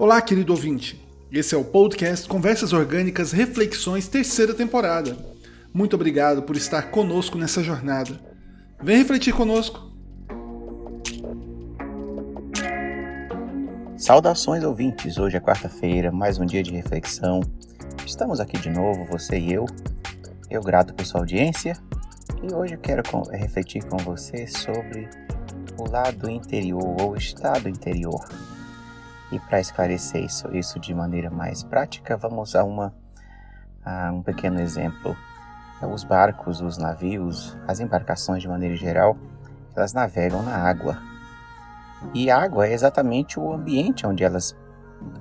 Olá, querido ouvinte. Esse é o podcast Conversas Orgânicas Reflexões, terceira temporada. Muito obrigado por estar conosco nessa jornada. Vem refletir conosco. Saudações ouvintes, hoje é quarta-feira, mais um dia de reflexão. Estamos aqui de novo, você e eu. Eu grato por sua audiência e hoje eu quero refletir com você sobre o lado interior ou estado interior. E para esclarecer isso, isso de maneira mais prática, vamos a, uma, a um pequeno exemplo. Os barcos, os navios, as embarcações de maneira geral, elas navegam na água. E a água é exatamente o ambiente onde elas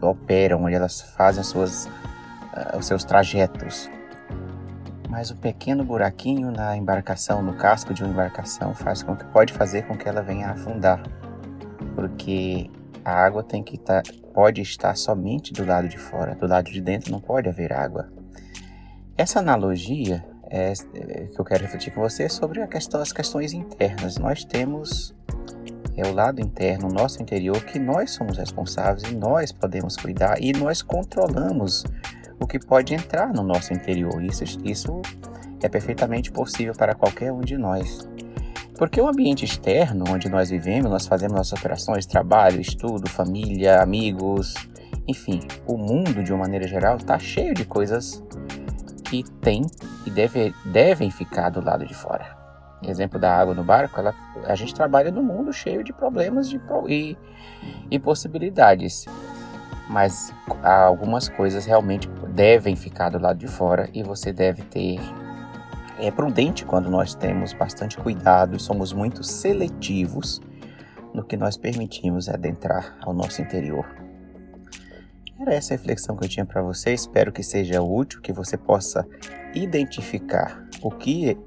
operam, onde elas fazem suas, uh, os seus trajetos. Mas um pequeno buraquinho na embarcação, no casco de uma embarcação, faz com que pode fazer com que ela venha a afundar, porque a água tem que estar, tá, pode estar somente do lado de fora, do lado de dentro não pode haver água. Essa analogia é, é que eu quero refletir com você sobre questão, as questões internas. Nós temos é o lado interno, o nosso interior, que nós somos responsáveis e nós podemos cuidar e nós controlamos o que pode entrar no nosso interior. Isso, isso é perfeitamente possível para qualquer um de nós. Porque o ambiente externo, onde nós vivemos, nós fazemos nossas operações, trabalho, estudo, família, amigos, enfim, o mundo de uma maneira geral está cheio de coisas que tem e deve, devem ficar do lado de fora. Exemplo da água no barco, ela, a gente trabalha no mundo cheio de problemas de, e, e possibilidades. Mas algumas coisas realmente devem ficar do lado de fora e você deve ter é prudente quando nós temos bastante cuidado e somos muito seletivos no que nós permitimos adentrar ao nosso interior. Era essa a reflexão que eu tinha para você. Espero que seja útil, que você possa identificar o que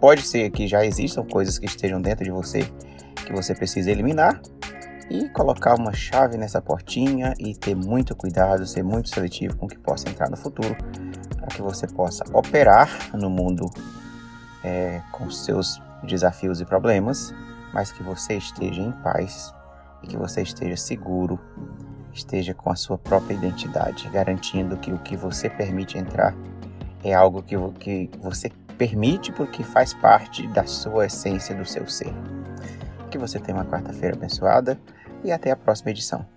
pode ser que já existam coisas que estejam dentro de você que você precisa eliminar e colocar uma chave nessa portinha e ter muito cuidado, ser muito seletivo com o que possa entrar no futuro para que você possa operar no mundo é, com seus desafios e problemas, mas que você esteja em paz e que você esteja seguro, esteja com a sua própria identidade, garantindo que o que você permite entrar é algo que, que você permite porque faz parte da sua essência, do seu ser. Que você tenha uma quarta-feira abençoada e até a próxima edição.